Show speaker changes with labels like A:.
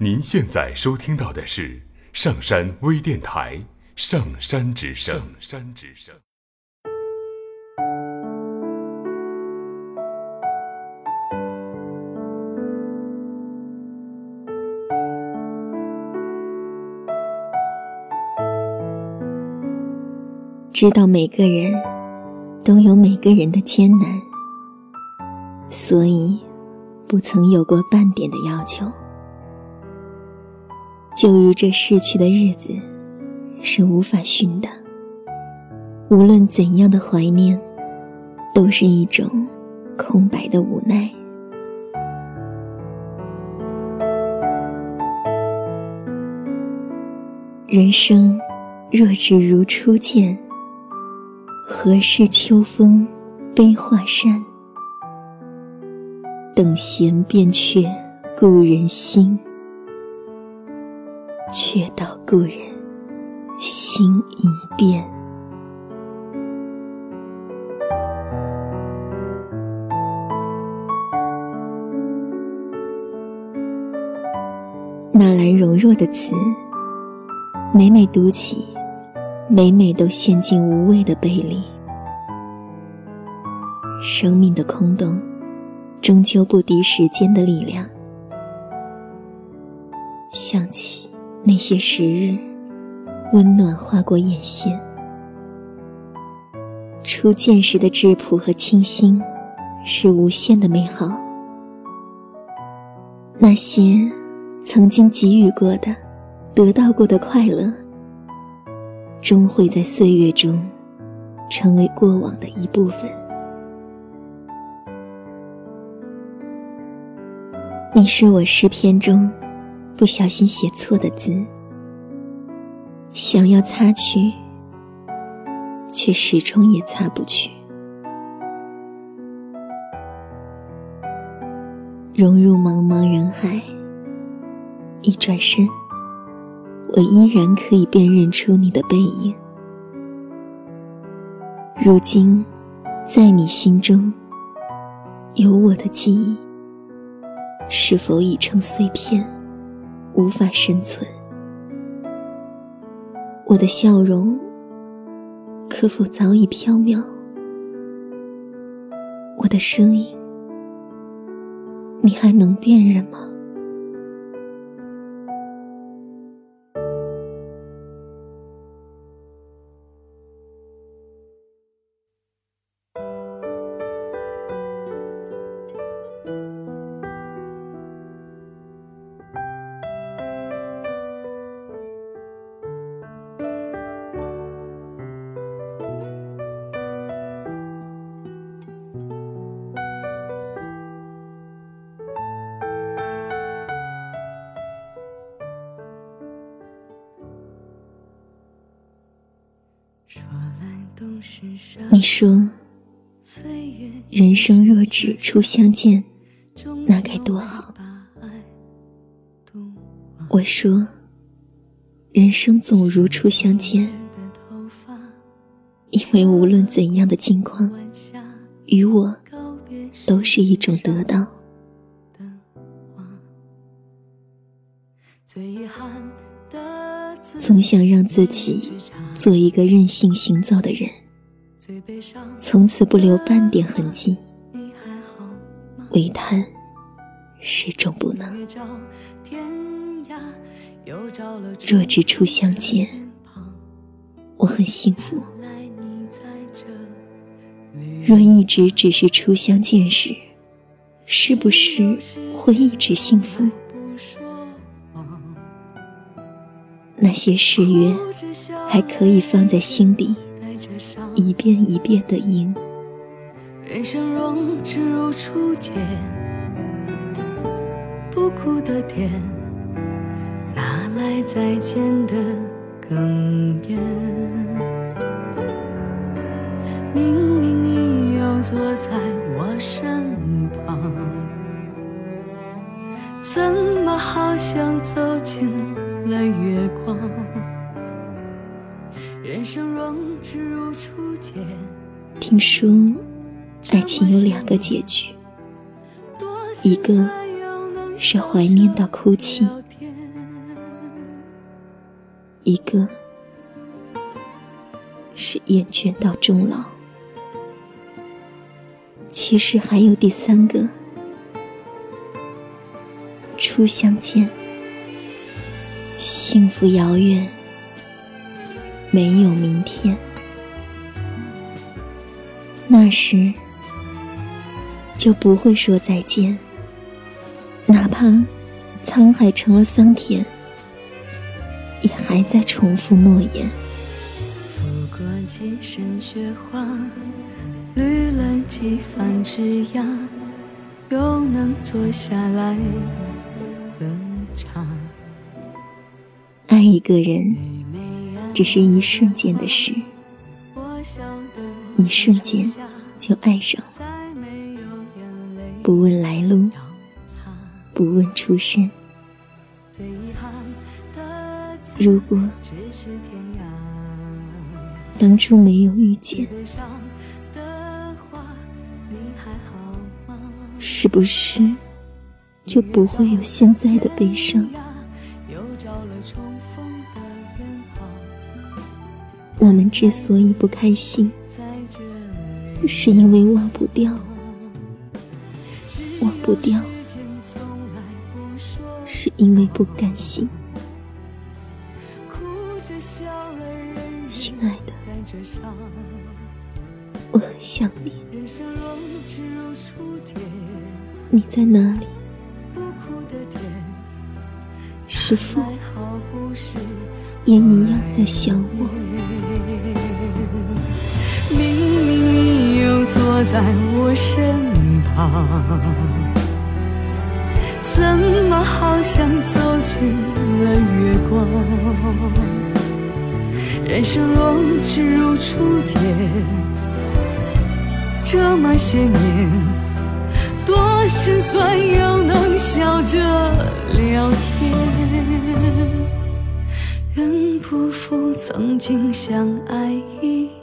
A: 您现在收听到的是上山微电台《上山之声》。上山之声。
B: 知道每个人都有每个人的艰难，所以不曾有过半点的要求。就如这逝去的日子是无法寻的，无论怎样的怀念，都是一种空白的无奈。人生若只如初见，何事秋风悲画扇？等闲变却故人心。却道故人心已变。哪来柔弱的词？每每读起，每每都陷进无谓的悲里。生命的空洞，终究不敌时间的力量。想起。那些时日，温暖划过眼线。初见时的质朴和清新，是无限的美好。那些曾经给予过的、得到过的快乐，终会在岁月中，成为过往的一部分。你是我诗篇中。不小心写错的字，想要擦去，却始终也擦不去。融入茫茫人海，一转身，我依然可以辨认出你的背影。如今，在你心中，有我的记忆，是否已成碎片？无法生存，我的笑容可否早已飘渺？我的声音，你还能辨认吗？你说，人生若只初相见，那该多好。我说，人生总如初相见，因为无论怎样的境况，与我都是一种得到。最遗憾的。总想让自己做一个任性行走的人，从此不留半点痕迹。唯叹始终不能。若只初相见，我很幸福。若一直只是初相见时，是不是会一直幸福？那些誓约还可以放在心底，一遍一遍的吟。人生若只如初见，不哭的甜，哪来再见的哽咽？明明你又坐在我身旁，怎么好像走进？了月光。人生若只如初见。听说，爱情有两个结局，一个是怀念到哭泣，一个是厌倦到终老，其实还有第三个，初相见，幸福遥远，没有明天。那时就不会说再见，哪怕沧海成了桑田，也还在重复诺言。
C: 拂过几身雪花，绿了几番枝桠，又能坐下来冷茶。
B: 一个人，只是一瞬间的事。一瞬间就爱上了，不问来路，不问出身。如果当初没有遇见，是不是就不会有现在的悲伤？我们之所以不开心。是因为忘不掉，忘不掉，是因为不甘心。亲爱的，我很想你，你在哪里？是否也一样在想我？
C: 坐在我身旁，怎么好像走进了月光？人生若只如初见，这么些年，多心酸又能笑着聊天。愿不负曾经相爱一。